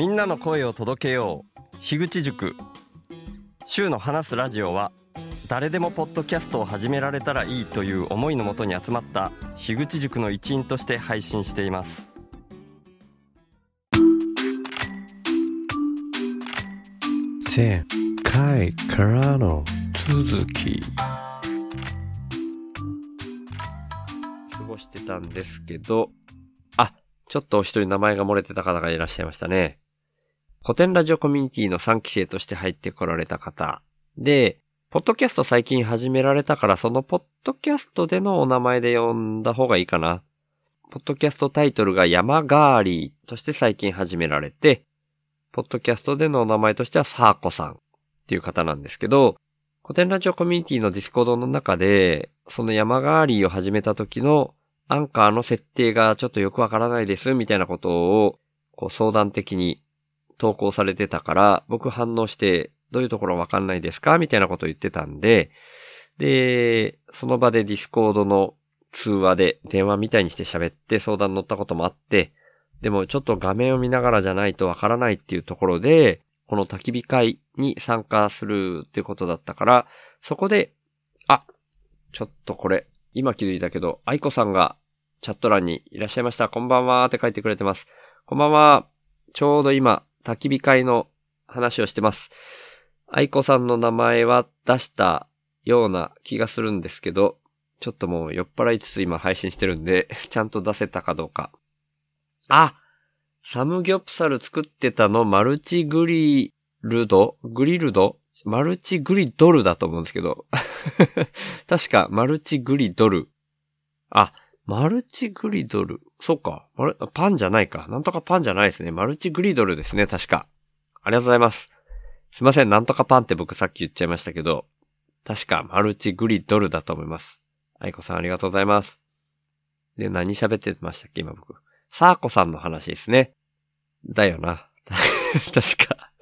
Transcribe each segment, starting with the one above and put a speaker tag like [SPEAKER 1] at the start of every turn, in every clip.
[SPEAKER 1] みんなの声を届けよう。樋口塾。週の話すラジオは誰でもポッドキャストを始められたらいいという思いのもとに集まった樋口塾の一員として配信しています。
[SPEAKER 2] 前回からの続き。
[SPEAKER 3] 過ごしてたんですけど、あ、ちょっとお一人名前が漏れてた方がいらっしゃいましたね。コテンラジオコミュニティの3期生として入ってこられた方。で、ポッドキャスト最近始められたから、そのポッドキャストでのお名前で呼んだ方がいいかな。ポッドキャストタイトルが山ガーリーとして最近始められて、ポッドキャストでのお名前としてはサーコさんっていう方なんですけど、コテンラジオコミュニティのディスコードの中で、その山ガーリーを始めた時のアンカーの設定がちょっとよくわからないですみたいなことをこう相談的に投稿されてたから、僕反応してどういうところわかんないですか？みたいなこと言ってたんで、で、その場でディスコードの通話で電話みたいにして喋って相談乗ったこともあって、でもちょっと画面を見ながらじゃないとわからないっていうところで、この焚き火会に参加するっていうことだったから、そこで、あ、ちょっとこれ、今気づいたけど、愛子さんがチャット欄にいらっしゃいました。こんばんはって書いてくれてます。こんばんは。ちょうど今、焚き火会の話をしてます。愛子さんの名前は出したような気がするんですけど、ちょっともう酔っ払いつつ今配信してるんで、ちゃんと出せたかどうか。あサムギョプサル作ってたのマルチグリルド？グリルド？マルチグリドルだと思うんですけど。確かマルチグリドル。あ、マルチグリドル。そうか。マルパンじゃないか。なんとかパンじゃないですね。マルチグリドルですね。確か。ありがとうございます。すいません。なんとかパンって僕さっき言っちゃいましたけど。確かマルチグリドルだと思います。愛子さんありがとうございます。で、何喋ってましたっけ？今僕。サーコさんの話ですね。だよな。確か。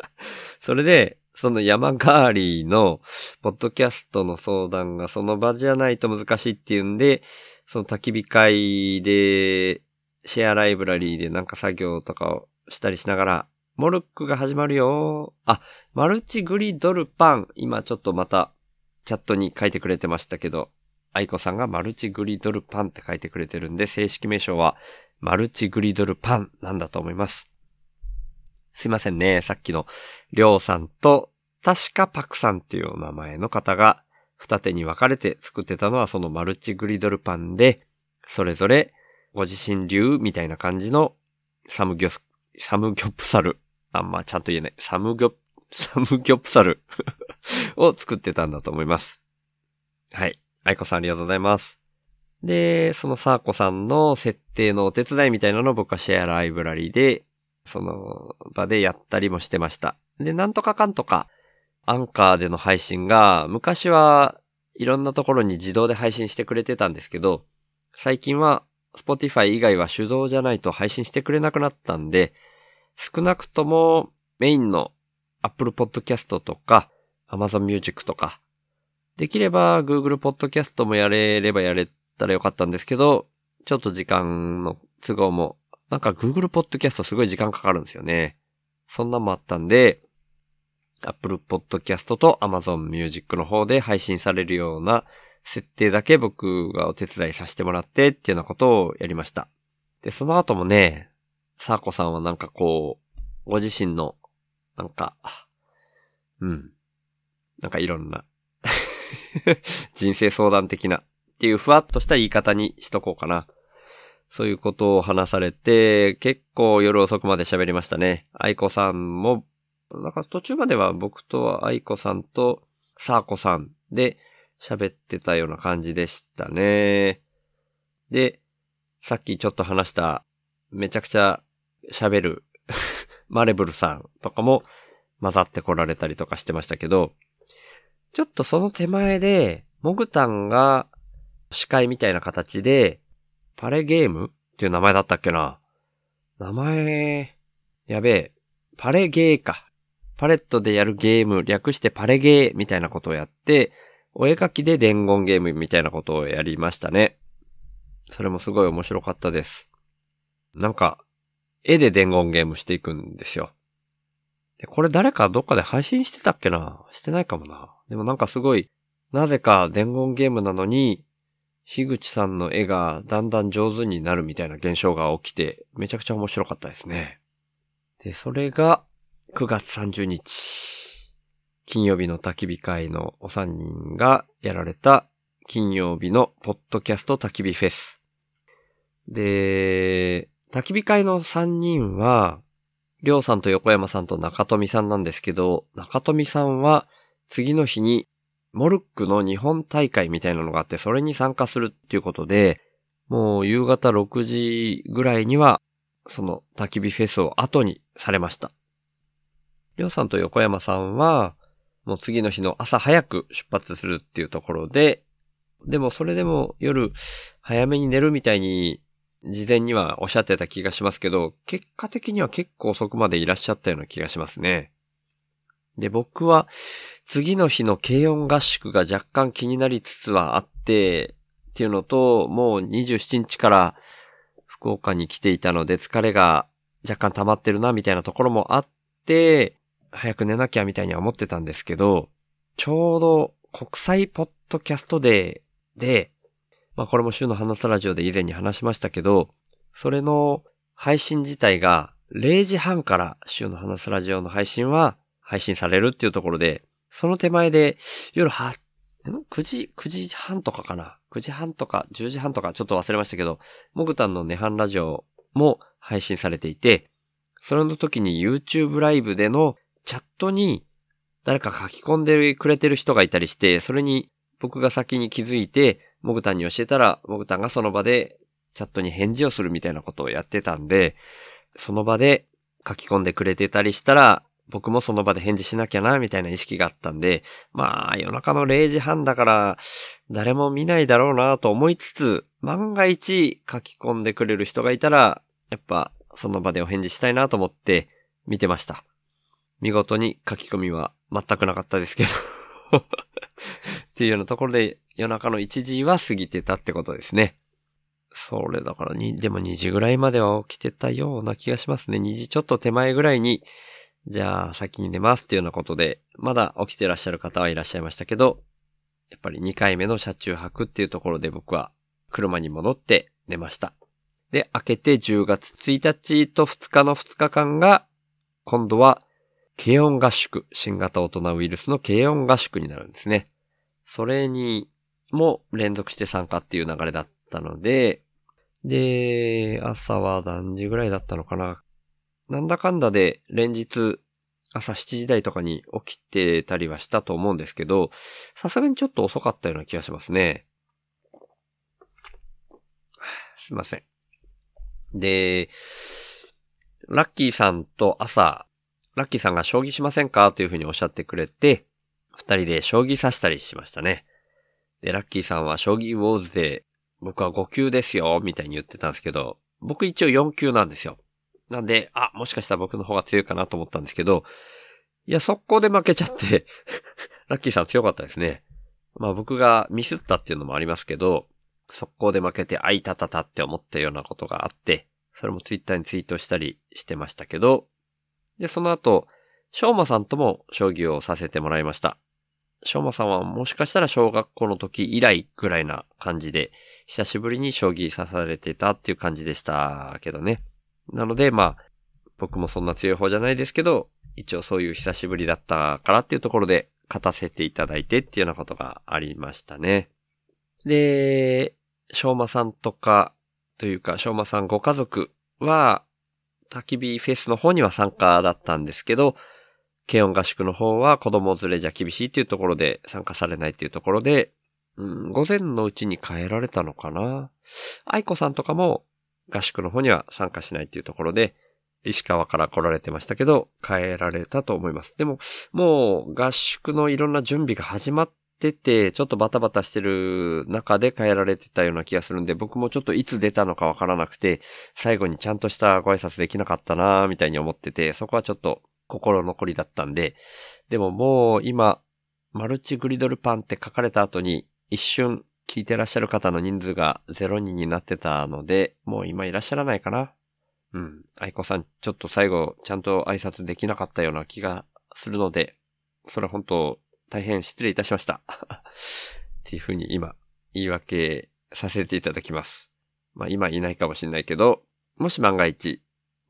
[SPEAKER 3] それで、その山ガーリーの、ポッドキャストの相談がその場じゃないと難しいっていうんで、その焚き火会で、シェアライブラリーでなんか作業とかをしたりしながら、モルックが始まるよ。あ、マルチグリドルパン。今ちょっとまた、チャットに書いてくれてましたけど、愛子さんがマルチグリドルパンって書いてくれてるんで、正式名称は、マルチグリドルパンなんだと思います。すいませんね。さっきの、りょうさんと、確かパクさんっていうお名前の方が、二手に分かれて作ってたのはそのマルチグリドルパンで、それぞれ、ご自身流みたいな感じの、サムギョス、サムギョプサル。あんまちゃんと言えない。サムギョ、サムギョプサル を作ってたんだと思います。はい。愛子さんありがとうございます。で、そのサーコさんの設定のお手伝いみたいなのを僕はシェアライブラリで、その場でやったりもしてました。で、なんとかかんとか、アンカーでの配信が、昔はいろんなところに自動で配信してくれてたんですけど、最近は Spotify 以外は手動じゃないと配信してくれなくなったんで、少なくともメインの Apple Podcast とか Amazon Music とか、できれば Google Podcast もやれればやれたらよかったんですけど、ちょっと時間の都合も、なんか Google Podcast すごい時間かかるんですよね。そんなんもあったんで、Apple Podcast と Amazon Music の方で配信されるような設定だけ僕がお手伝いさせてもらってっていうようなことをやりました。で、その後もね、サーコさんはなんかこう、ご自身の、なんか、うん。なんかいろんな、人生相談的なっていうふわっとした言い方にしとこうかな。そういうことを話されて、結構夜遅くまで喋りましたね。愛子さんも、なんか途中までは僕と愛子さんとサーコさんで喋ってたような感じでしたね。で、さっきちょっと話した、めちゃくちゃ喋る マレブルさんとかも混ざってこられたりとかしてましたけど、ちょっとその手前で、モグタンが司会みたいな形で、パレゲームっていう名前だったっけな名前、やべえ、パレゲーか。パレットでやるゲーム、略してパレゲーみたいなことをやって、お絵描きで伝言ゲームみたいなことをやりましたね。それもすごい面白かったです。なんか、絵で伝言ゲームしていくんですよ。で、これ誰かどっかで配信してたっけな？してないかもな。でもなんかすごい、なぜか伝言ゲームなのに、樋口さんの絵がだんだん上手になるみたいな現象が起きて、めちゃくちゃ面白かったですね。で、それが9月30日、金曜日の焚き火会のお三人がやられた金曜日のポッドキャスト焚き火フェス。で、焚き火会の三人は、りょうさんと横山さんと中富さんなんですけど、中富さんは次の日にモルックの日本大会みたいなのがあって、それに参加するっていうことで、もう夕方6時ぐらいには、その焚き火フェスを後にされました。りょうさんと横山さんは、もう次の日の朝早く出発するっていうところで、でもそれでも夜早めに寝るみたいに事前にはおっしゃってた気がしますけど、結果的には結構遅くまでいらっしゃったような気がしますね。で、僕は次の日の軽音合宿が若干気になりつつはあって、っていうのと、もう27日から福岡に来ていたので疲れが若干溜まってるなみたいなところもあって、早く寝なきゃみたいには思ってたんですけど、ちょうど国際ポッドキャストデーで、まあこれも週の話すラジオで以前に話しましたけど、それの配信自体が0時半から週の話すラジオの配信は配信されるっていうところで、その手前で夜は、9時、9時半とかかな ?9 時半とか10時半とかちょっと忘れましたけど、モグタンのネハンラジオも配信されていて、それの時に YouTube ライブでのチャットに誰か書き込んでくれてる人がいたりして、それに僕が先に気づいて、モグタンに教えたら、モグタンがその場でチャットに返事をするみたいなことをやってたんで、その場で書き込んでくれてたりしたら、僕もその場で返事しなきゃな、みたいな意識があったんで、まあ、夜中の0時半だから、誰も見ないだろうなと思いつつ、万が一書き込んでくれる人がいたら、やっぱ、その場でお返事したいなと思って見てました。見事に書き込みは全くなかったですけど っていうようなところで夜中の1時は過ぎてたってことですね。それだからに、でも2時ぐらいまでは起きてたような気がしますね。2時ちょっと手前ぐらいに、じゃあ先に寝ますっていうようなことで、まだ起きてらっしゃる方はいらっしゃいましたけど、やっぱり2回目の車中泊っていうところで僕は車に戻って寝ました。で、明けて10月1日と2日の2日間が、今度は軽音合宿、新型大人ウイルスの軽音合宿になるんですね。それにも連続して参加っていう流れだったので、で、朝は何時ぐらいだったのかな。なんだかんだで連日朝7時台とかに起きてたりはしたと思うんですけど、さすがにちょっと遅かったような気がしますね。すいません。で、ラッキーさんと朝ラッキーさんが将棋しませんか？というふうにおっしゃってくれて、二人で将棋指したりしましたね。で、ラッキーさんは将棋ウォーズで、僕は5級ですよ、みたいに言ってたんですけど、僕一応4級なんですよ。なんで、あ、もしかしたら僕の方が強いかなと思ったんですけど、いや、速攻で負けちゃって ラッキーさん強かったですね。まあ僕がミスったっていうのもありますけど、速攻で負けて、あいたたたって思ったようなことがあって、それもツイッターにツイートしたりしてましたけど、で、その後、翔馬さんとも将棋をさせてもらいました。翔馬さんはもしかしたら小学校の時以来ぐらいな感じで、久しぶりに将棋さされてたっていう感じでしたけどね。なので、まあ、僕もそんな強い方じゃないですけど、一応そういう久しぶりだったからっていうところで、勝たせていただいてっていうようなことがありましたね。で、翔馬さんとか、というか、翔馬さんご家族は、焚き火フェスの方には参加だったんですけど、軽音合宿の方は子供連れじゃ厳しいっていうところで参加されないっていうところで、うん、午前のうちに帰られたのかな愛子さんとかも合宿の方には参加しないっていうところで、石川から来られてましたけど、帰られたと思います。でも、もう合宿のいろんな準備が始まってて、ちょっとバタバタしてる中で変えられてたような気がするんで、僕もちょっといつ出たのかわからなくて、最後にちゃんとしたご挨拶できなかったなーみたいに思ってて、そこはちょっと心残りだったんで、でももう今、マルチグリドルパンって書かれた後に、一瞬聞いてらっしゃる方の人数が0人になってたので、もう今いらっしゃらないかな。うん。愛子さん、ちょっと最後、ちゃんと挨拶できなかったような気がするので、それは本当、大変失礼いたしました。っていうふうに今、言い訳させていただきます。まあ今いないかもしれないけど、もし万が一、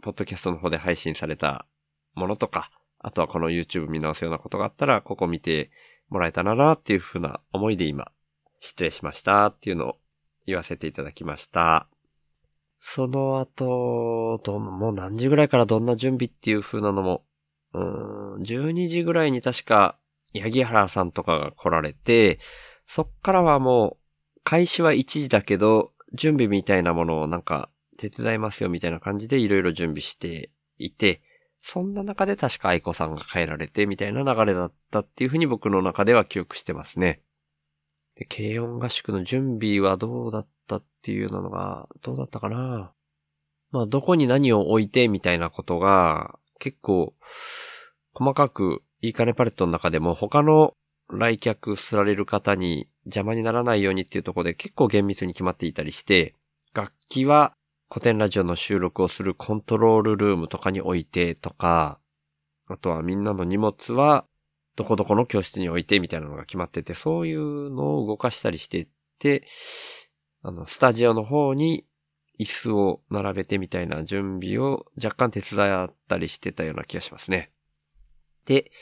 [SPEAKER 3] ポッドキャストの方で配信されたものとか、あとはこの YouTube 見直すようなことがあったら、ここ見てもらえたらなっていうふうな思いで今、失礼しましたっていうのを言わせていただきました。その後、どもう何時ぐらいからどんな準備っていう風なのも、うん、12時ぐらいに確か、八木原さんとかが来られて、そっからはもう、開始は1時だけど、準備みたいなものをなんか、手伝いますよみたいな感じでいろいろ準備していて、そんな中で確か愛子さんが帰られてみたいな流れだったっていう風に僕の中では記憶してますね。で、軽音合宿の準備はどうだったっていうのが、どうだったかな？まあ、どこに何を置いてみたいなことが、結構、細かく、いいかねパレットの中でも他の来客すられる方に邪魔にならないようにっていうところで結構厳密に決まっていたりして、楽器は古典ラジオの収録をするコントロールルームとかに置いてとか、あとはみんなの荷物はどこどこの教室に置いてみたいなのが決まってて、そういうのを動かしたりしてって、あの、スタジオの方に椅子を並べてみたいな準備を若干手伝ったりしてたような気がしますね。で、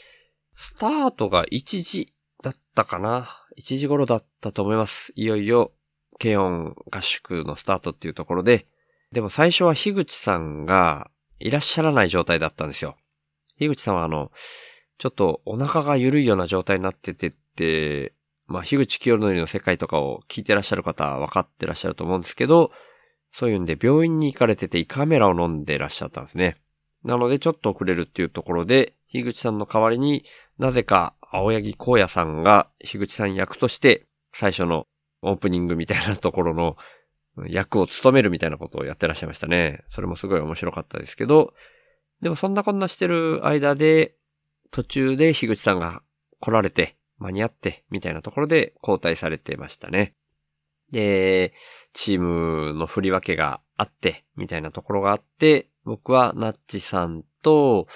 [SPEAKER 3] スタートが1時だったかな ?1 時頃だったと思います。いよいよ、軽音合宿のスタートっていうところで、でも最初は樋口さんがいらっしゃらない状態だったんですよ。樋口さんはあの、ちょっとお腹が緩いような状態になっててって、まあ、樋口清則の世界とかを聞いてらっしゃる方は分かってらっしゃると思うんですけど、そういうんで病院に行かれてて胃カメラを飲んでらっしゃったんですね。なのでちょっと遅れるっていうところで、樋口さんの代わりになぜか青柳光也さんが樋口さん役として最初のオープニングみたいなところの役を務めるみたいなことをやってらっしゃいましたね。それもすごい面白かったですけど、でもそんなこんなしてる間で、途中で樋口さんが来られて、間に合って、みたいなところで交代されてましたね。で、チームの振り分けがあって、みたいなところがあって、僕はナッチさんと、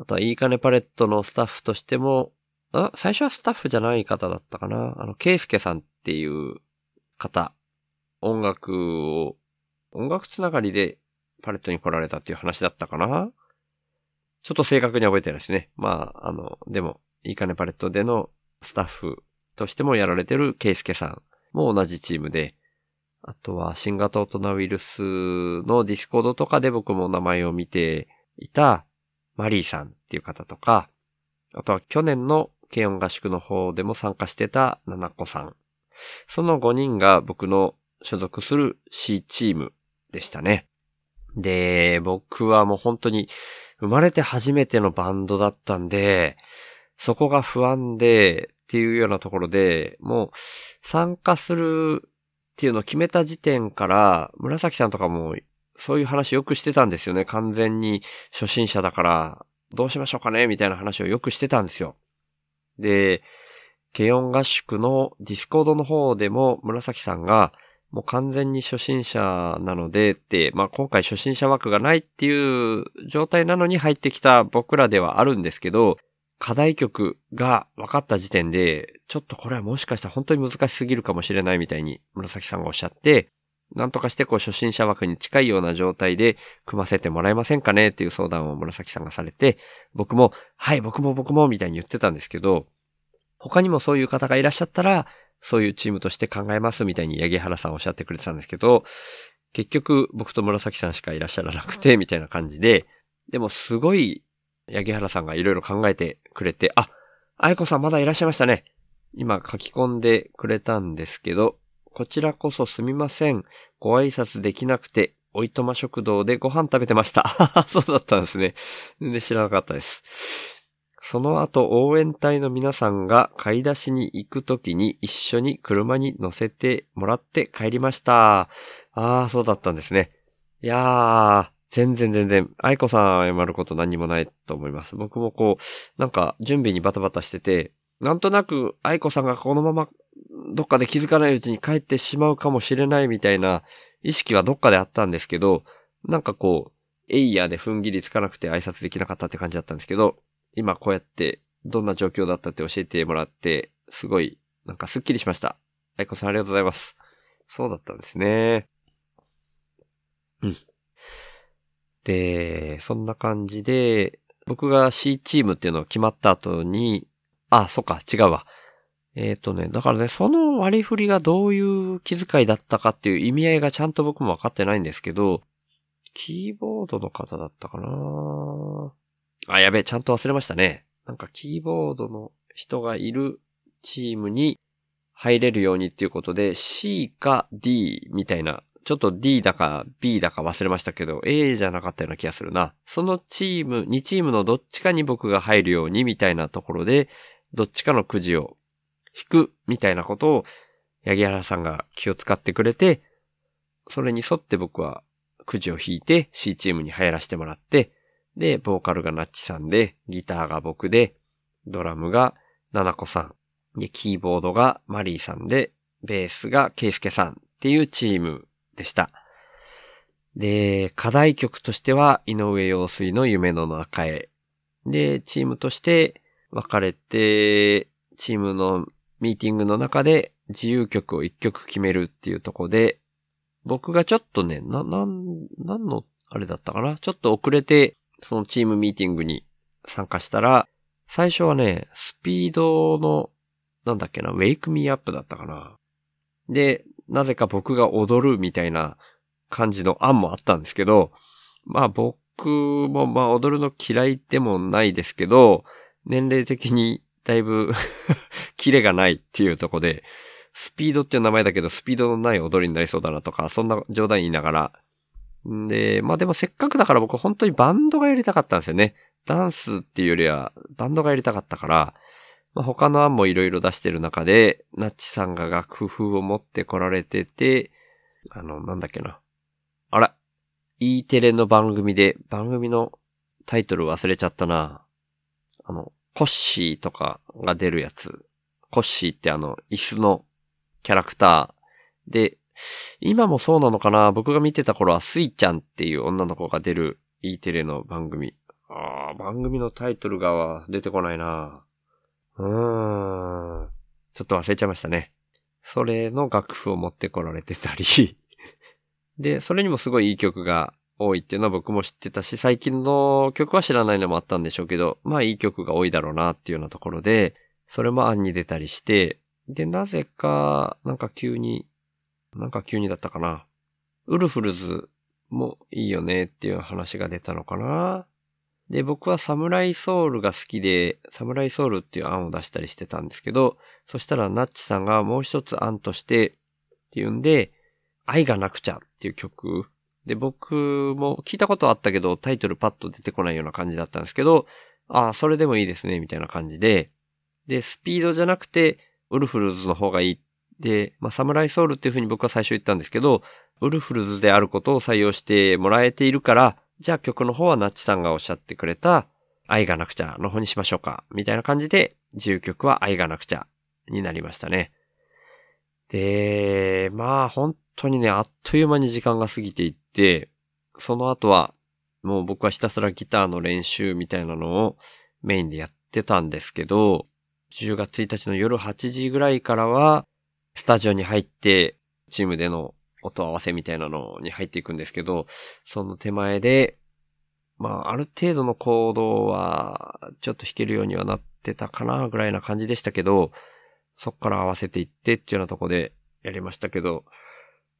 [SPEAKER 3] あとはいいかねパレットのスタッフとしても、あ、最初はスタッフじゃない方だったかな。あの、ケイスケさんっていう方、音楽を、音楽つながりでパレットに来られたっていう話だったかな。ちょっと正確に覚えてないですね。まあ、あの、でも、いいかねパレットでのスタッフとしてもやられてるケイスケさんも同じチームで、あとは新型オトナウイルスのディスコードとかで僕も名前を見ていたマリーさんっていう方とか、あとは去年の軽音合宿の方でも参加してたナナコさん。その5人が僕の所属する C チームでしたね。で、僕はもう本当に生まれて初めてのバンドだったんで、そこが不安でっていうようなところで、もう参加するっていうのを決めた時点から、紫さんとかもそういう話よくしてたんですよね。完全に初心者だから、どうしましょうかね？みたいな話をよくしてたんですよ。で、軽音合宿のディスコードの方でも紫さんが、もう完全に初心者なのでって、まあ今回初心者枠がないっていう状態なのに入ってきた僕らではあるんですけど、課題曲が分かった時点で、ちょっとこれはもしかしたら本当に難しすぎるかもしれないみたいに紫さんがおっしゃって、なんとかしてこう初心者枠に近いような状態で組ませてもらえませんかね？っていう相談を紫さんがされて、僕も、はい、僕も僕もみたいに言ってたんですけど、他にもそういう方がいらっしゃったら、そういうチームとして考えますみたいに八木原さんおっしゃってくれてたんですけど、結局僕と紫さんしかいらっしゃらなくて、みたいな感じで、でもすごい八木原さんがいろいろ考えてくれて、あ、愛子さんまだいらっしゃいましたね。今書き込んでくれたんですけど、こちらこそすみません。ご挨拶できなくて、おいとま食堂でご飯食べてました。そうだったんですね。全然知らなかったです。その後応援隊の皆さんが買い出しに行くときに一緒に車に乗せてもらって帰りました。ああ、そうだったんですね。いやー、全然全然、愛子さん謝ること何もないと思います。僕もこう、なんか準備にバタバタしてて、なんとなく愛子さんがこのままどっかで気づかないうちに帰ってしまうかもしれないみたいな意識はどっかであったんですけど、なんかこう、エイヤーで踏ん切りつかなくて挨拶できなかったって感じだったんですけど、今こうやってどんな状況だったって教えてもらって、すごい、なんかスッキリしました。愛子さんありがとうございます。そうだったんですね。うん。で、そんな感じで、僕が C チームっていうのを決まった後に、あ、そっか、違うわ。えっ、ー、とね、だからね、その割り振りがどういう気遣いだったかっていう意味合いがちゃんと僕も分かってないんですけど、キーボードの方だったかなあ、やべえ、ちゃんと忘れましたね。なんかキーボードの人がいるチームに入れるようにっていうことで C か D みたいな、ちょっと D だか B だか忘れましたけど A じゃなかったような気がするな。そのチーム、2チームのどっちかに僕が入るようにみたいなところで、どっちかのくじを引くみたいなことを八木原さんが気を使ってくれて、それに沿って僕はくじを引いて C チームに入らせてもらって、で、ボーカルがナッチさんで、ギターが僕で、ドラムがナナコさん、で、キーボードがマリーさんで、ベースがケイスケさんっていうチームでした。で、課題曲としては、井上陽水の夢の中へ。で、チームとして分かれて、チームのミーティングの中で自由曲を一曲決めるっていうとこで、僕がちょっとね、な、なん、なんの、あれだったかな？ちょっと遅れて、そのチームミーティングに参加したら、最初はね、スピードの、なんだっけな、ウェイクミーアップだったかな？で、なぜか僕が踊るみたいな感じの案もあったんですけど、まあ僕もまあ踊るの嫌いでもないですけど、年齢的にだいぶ キレがないっていうとこで、スピードっていう名前だけど、スピードのない踊りになりそうだなとか、そんな冗談言いながら。で、まあでもせっかくだから僕本当にバンドがやりたかったんですよね。ダンスっていうよりは、バンドがやりたかったから、まあ、他の案もいろいろ出してる中で、ナッチさんが楽譜を持ってこられてて、あの、なんだっけな。あら、E テレの番組で、番組のタイトル忘れちゃったな。あの、コッシーとかが出るやつ。コッシーってあの、椅子のキャラクターで、今もそうなのかな？僕が見てた頃はスイちゃんっていう女の子が出る E テレの番組。ああ、番組のタイトルが出てこないなうーん。ちょっと忘れちゃいましたね。それの楽譜を持ってこられてたりで、それにもすごいいい曲が多いっていうのは僕も知ってたし、最近の曲は知らないのもあったんでしょうけど、まあいい曲が多いだろうなっていうようなところで、それも案に出たりして、で、なぜか、なんか急に、なんか急にだったかな。ウルフルズもいいよねっていう話が出たのかな。で、僕はサムライソウルが好きで、サムライソウルっていう案を出したりしてたんですけど、そしたらナッチさんがもう一つ案としてっていうんで、愛がなくちゃっていう曲。で、僕も聞いたことあったけど、タイトルパッと出てこないような感じだったんですけど、ああ、それでもいいですね、みたいな感じで。で、スピードじゃなくて、ウルフルズの方がいい。で、まあ、サムライソウルっていう風に僕は最初言ったんですけど、ウルフルズであることを採用してもらえているから、じゃあ曲の方はナッチさんがおっしゃってくれた、愛がなくちゃの方にしましょうか。みたいな感じで、自由曲は愛がなくちゃになりましたね。で、まあ本当にね、あっという間に時間が過ぎていって、その後は、もう僕はひたすらギターの練習みたいなのをメインでやってたんですけど、10月1日の夜8時ぐらいからは、スタジオに入って、チームでの音合わせみたいなのに入っていくんですけど、その手前で、まあ、ある程度のコードは、ちょっと弾けるようにはなってたかな、ぐらいな感じでしたけど、そっから合わせていってっていうようなとこでやりましたけど、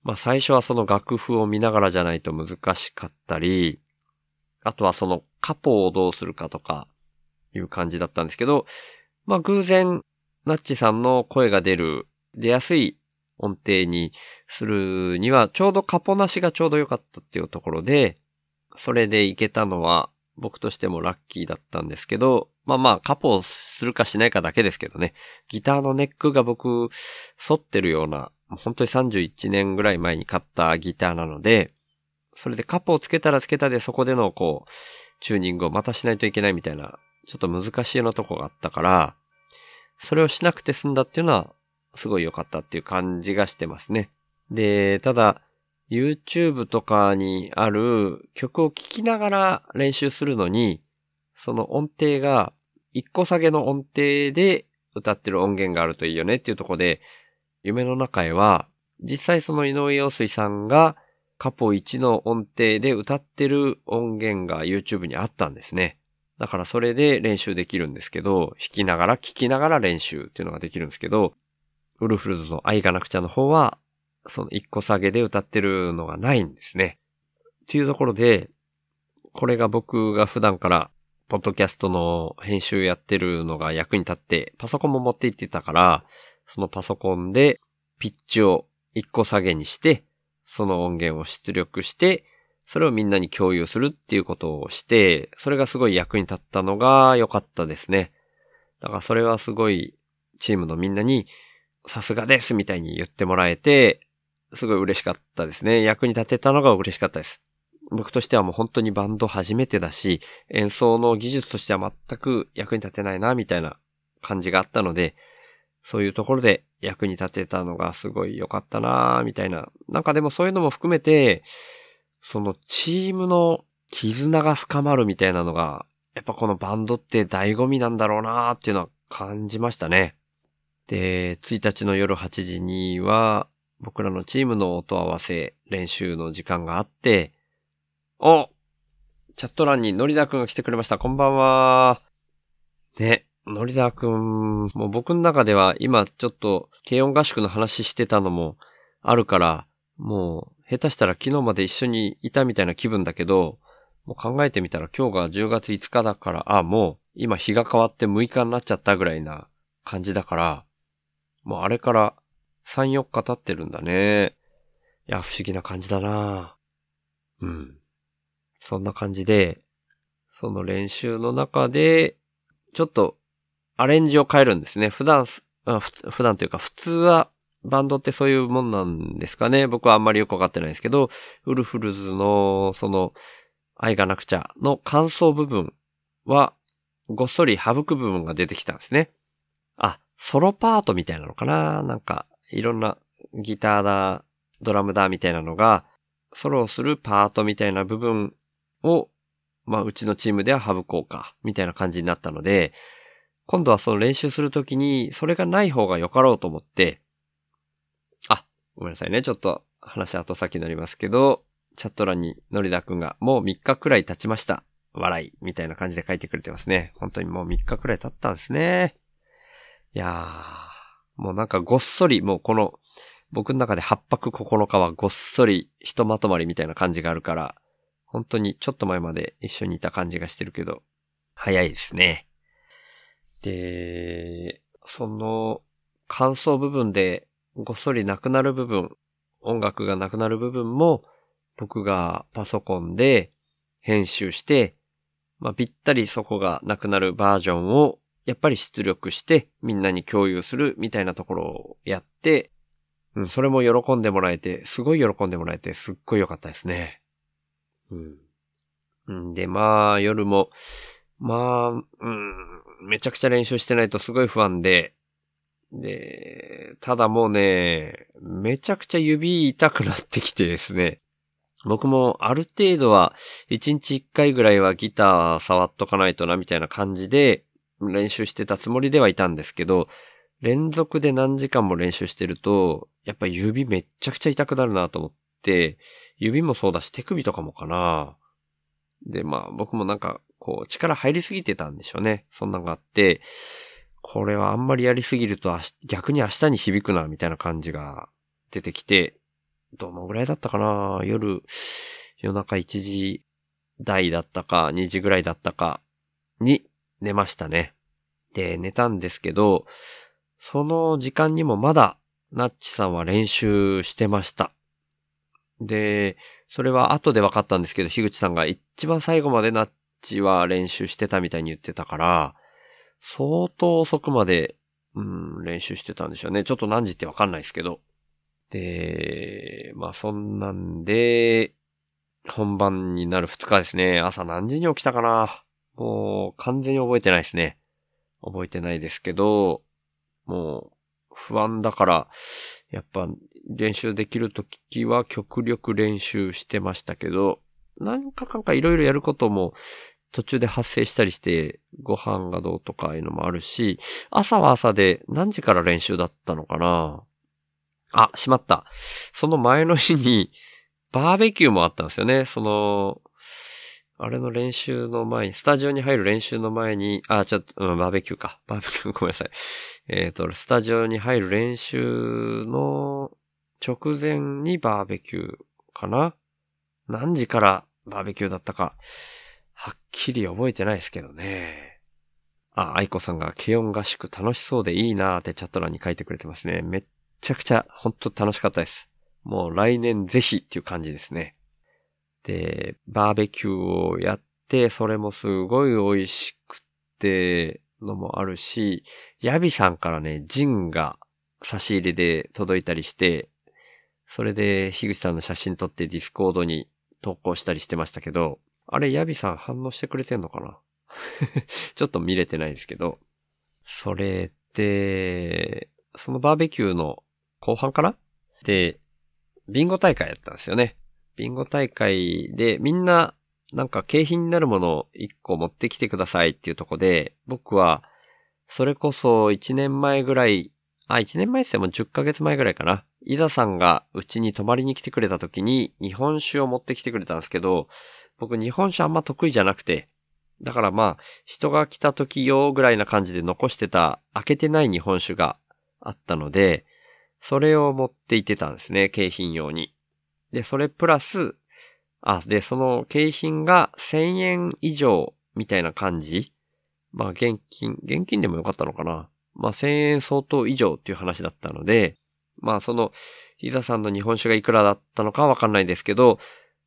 [SPEAKER 3] まあ最初はその楽譜を見ながらじゃないと難しかったり、あとはそのカポをどうするかとかいう感じだったんですけど、まあ偶然、ナッチさんの声が出る、出やすい音程にするには、ちょうどカポなしがちょうど良かったっていうところで、それでいけたのは、僕としてもラッキーだったんですけど、まあまあ、カポをするかしないかだけですけどね。ギターのネックが僕、反ってるような、本当に31年ぐらい前に買ったギターなので、それでカポをつけたらつけたでそこでのこう、チューニングをまたしないといけないみたいな、ちょっと難しいようなとこがあったから、それをしなくて済んだっていうのは、すごい良かったっていう感じがしてますね。で、ただ、YouTube とかにある曲を聴きながら練習するのに、その音程が一個下げの音程で歌ってる音源があるといいよねっていうところで、夢の中へは、実際その井上陽水さんがカポ1の音程で歌ってる音源が YouTube にあったんですね。だからそれで練習できるんですけど、弾きながら聴きながら練習っていうのができるんですけど、ウルフルズの愛がなくちゃの方は、その一個下げで歌ってるのがないんですね。っていうところで、これが僕が普段からポッドキャストの編集やってるのが役に立って、パソコンも持って行ってたから、そのパソコンでピッチを一個下げにして、その音源を出力して、それをみんなに共有するっていうことをして、それがすごい役に立ったのが良かったですね。だからそれはすごいチームのみんなにさすがですみたいに言ってもらえて、すごい嬉しかったですね。役に立てたのが嬉しかったです。僕としてはもう本当にバンド初めてだし、演奏の技術としては全く役に立てないな、みたいな感じがあったので、そういうところで役に立てたのがすごい良かったな、みたいな。なんかでもそういうのも含めて、そのチームの絆が深まるみたいなのが、やっぱこのバンドって醍醐味なんだろうなっていうのは感じましたね。で、1日の夜8時には、僕らのチームの音合わせ練習の時間があって、おチャット欄にノリダくんが来てくれました。こんばんは。ね、ノリダーくん、もう僕の中では今ちょっと軽音合宿の話してたのもあるから、もう下手したら昨日まで一緒にいたみたいな気分だけど、もう考えてみたら今日が10月5日だから、あ、もう今日が変わって6日になっちゃったぐらいな感じだから、もうあれから3、4日経ってるんだね。いや、不思議な感じだなうん。そんな感じで、その練習の中で、ちょっとアレンジを変えるんですね。普段、普段というか普通はバンドってそういうもんなんですかね。僕はあんまりよくわかってないですけど、ウルフルズのその愛がなくちゃの感想部分はごっそり省く部分が出てきたんですね。あ、ソロパートみたいなのかななんかいろんなギターだ、ドラムだみたいなのがソロをするパートみたいな部分を、まあ、うちのチームでは省こうか、みたいな感じになったので、今度はその練習するときに、それがない方がよかろうと思って、あ、ごめんなさいね。ちょっと話後先になりますけど、チャット欄にノリダくんが、もう3日くらい経ちました。笑い、みたいな感じで書いてくれてますね。本当にもう3日くらい経ったんですね。いやー、もうなんかごっそり、もうこの、僕の中で8泊9日はごっそりひとまとまりみたいな感じがあるから、本当にちょっと前まで一緒にいた感じがしてるけど、早いですね。で、その感想部分でごっそりなくなる部分、音楽がなくなる部分も、僕がパソコンで編集して、まあ、ぴったりそこがなくなるバージョンを、やっぱり出力してみんなに共有するみたいなところをやって、うん、それも喜んでもらえて、すごい喜んでもらえて、すっごい良かったですね。うん。んで、まあ、夜も、まあ、うん、めちゃくちゃ練習してないとすごい不安で、で、ただもうね、めちゃくちゃ指痛くなってきてですね。僕もある程度は1日1回ぐらいはギター触っとかないとなみたいな感じで練習してたつもりではいたんですけど、連続で何時間も練習してると、やっぱ指めっちゃくちゃ痛くなるなと思って、指もそうだし手首とかもかな。で、まあ僕もなんか、こう力入りすぎてたんでしょうね。そんなのがあって、これはあんまりやりすぎると逆に明日に響くな、みたいな感じが出てきて、どのぐらいだったかな？夜、夜中1時台だったか、2時ぐらいだったかに寝ましたね。で、寝たんですけど、その時間にもまだ、ナッチさんは練習してました。で、それは後で分かったんですけど、樋口さんが一番最後までナッチは練習してたみたいに言ってたから、相当遅くまで、うん、練習してたんでしょうね。ちょっと何時って分かんないですけど。で、まあそんなんで、本番になる2日ですね。朝何時に起きたかなもう完全に覚えてないですね。覚えてないですけど、もう不安だから、やっぱ練習できるときは極力練習してましたけど、なんかかんかいろいろやることも途中で発生したりして、ご飯がどうとかいうのもあるし、朝は朝で何時から練習だったのかな？あ、しまった。その前の日にバーベキューもあったんですよね。その、あれの練習の前に、スタジオに入る練習の前に、あ、ちょっと、うん、バーベキューか。バーベキューごめんなさい。えっ、と、スタジオに入る練習の直前にバーベキューかな？何時からバーベキューだったか、はっきり覚えてないですけどね。あ、愛子さんが軽音合宿楽しそうでいいなーってチャット欄に書いてくれてますね。めっちゃくちゃ本当楽しかったです。もう来年ぜひっていう感じですね。で、バーベキューをやって、それもすごい美味しくてのもあるし、ヤビさんからね、ジンが差し入れで届いたりして、それで樋口さんの写真撮ってディスコードに投稿したりしてましたけど、あれヤビさん反応してくれてんのかな？ちょっと見れてないですけど。それで、そのバーベキューの後半かな？で、ビンゴ大会やったんですよね。ビンゴ大会でみんななんか景品になるものを1個持ってきてくださいっていうとこで、僕はそれこそ1年前ぐらい、あ、1年前ってもう10ヶ月前ぐらいかな。伊沢さんがうちに泊まりに来てくれた時に日本酒を持ってきてくれたんですけど、僕日本酒あんま得意じゃなくて、だからまあ、人が来た時用ぐらいな感じで残してた開けてない日本酒があったので、それを持って行ってたんですね、景品用に。で、それプラス、あ、で、その景品が1000円以上みたいな感じまあ、現金、現金でもよかったのかなまあ、1000円相当以上っていう話だったので、まあ、その、伊沢さんの日本酒がいくらだったのかわかんないですけど、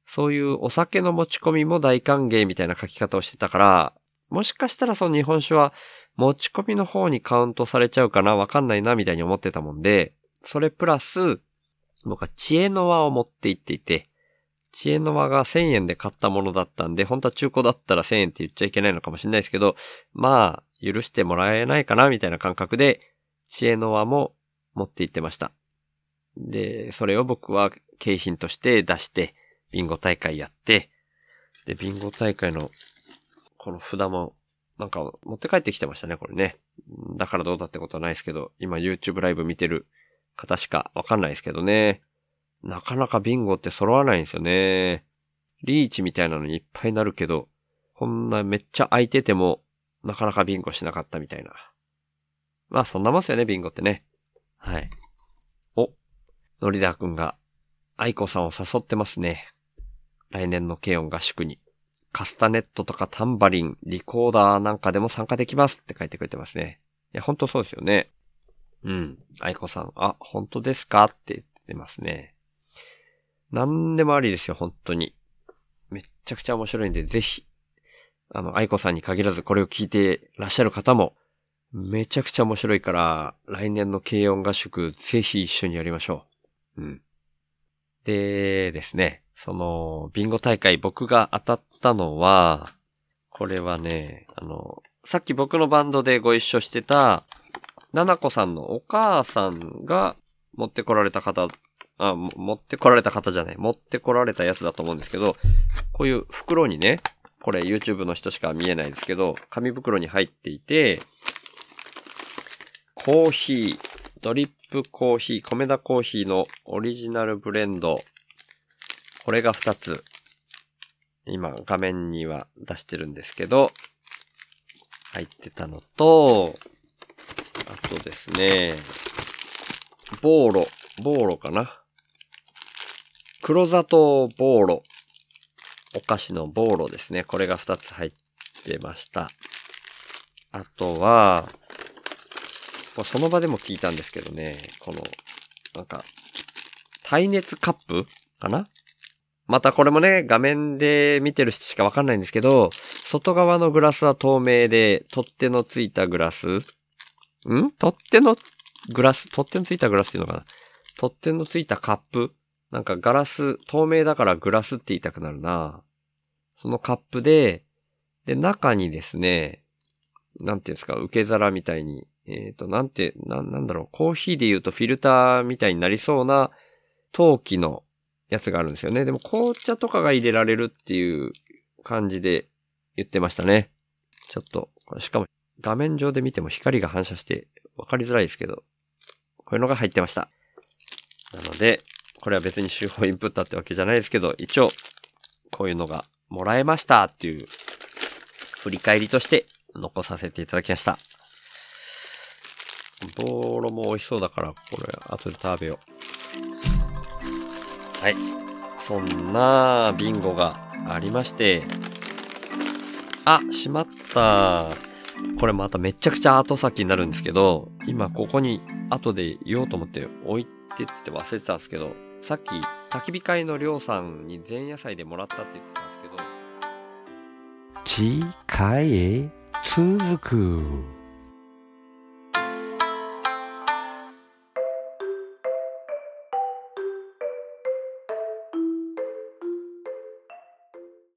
[SPEAKER 3] そういうお酒の持ち込みも大歓迎みたいな書き方をしてたから、もしかしたらその日本酒は持ち込みの方にカウントされちゃうかなわかんないなみたいに思ってたもんで、それプラス、僕は知恵の輪を持って行っていて、知恵の輪が1000円で買ったものだったんで、本当は中古だったら1000円って言っちゃいけないのかもしれないですけど、まあ、許してもらえないかなみたいな感覚で、知恵の輪も持って行ってました。で、それを僕は景品として出して、ビンゴ大会やって、で、ビンゴ大会の、この札も、なんか持って帰ってきてましたね、これね。だからどうだってことはないですけど、今 YouTube ライブ見てる方しかわかんないですけどね。なかなかビンゴって揃わないんですよね。リーチみたいなのにいっぱいなるけど、こんなめっちゃ空いてても、なかなかビンゴしなかったみたいな。まあそんなもんっすよね、ビンゴってね。はい。お、ノリダーくんが、愛子さんを誘ってますね。来年の軽音合宿に。カスタネットとかタンバリン、リコーダーなんかでも参加できますって書いてくれてますね。いや、本当そうですよね。うん。愛子さん、あ、本当ですかって言ってますね。何でもありですよ、本当に。めっちゃくちゃ面白いんで、ぜひ、あの、愛子さんに限らずこれを聞いてらっしゃる方も、めちゃくちゃ面白いから、来年の軽音合宿、ぜひ一緒にやりましょう。うん。でですね、その、ビンゴ大会僕が当たったのは、これはね、あの、さっき僕のバンドでご一緒してた、ななこさんのお母さんが持ってこられた方、あ、持ってこられた方じゃない、持ってこられたやつだと思うんですけど、こういう袋にね、これ YouTube の人しか見えないですけど、紙袋に入っていて、コーヒー、ドリップコーヒー、米田コーヒーのオリジナルブレンド。これが2つ。今画面には出してるんですけど、入ってたのと、あとですね、ボーロ、ボーロかな。黒砂糖ボーロ。お菓子のボーロですね。これが2つ入ってました。あとは、もうその場でも聞いたんですけどね、この、なんか、耐熱カップかな？またこれもね、画面で見てる人しかわかんないんですけど、外側のグラスは透明で、取っ手のついたグラス。ん？取っ手のグラス？取っ手のついたグラスっていうのかな？取っ手のついたカップなんかガラス、透明だからグラスって言いたくなるなそのカップで、で、中にですね、なんていうんですか、受け皿みたいに、えっ、と、なんて、な、なんだろう、コーヒーで言うとフィルターみたいになりそうな陶器のやつがあるんですよね。でも紅茶とかが入れられるっていう感じで言ってましたね。ちょっと、しかも画面上で見ても光が反射して分かりづらいですけど、こういうのが入ってました。なので、これは別に手法インプットってわけじゃないですけど、一応、こういうのがもらえましたっていう振り返りとして残させていただきました。ボーロも美味しそうだから、これ後で食べよう。はい。そんなビンゴがありまして、あ、しまった。これまためちゃくちゃ後先になるんですけど、今ここに後で言おうと思って置いてって忘れてたんですけど、さっき焚き火会のりょうさんに前夜祭でもらったって言ってたんですけど、
[SPEAKER 2] 次回へ続く。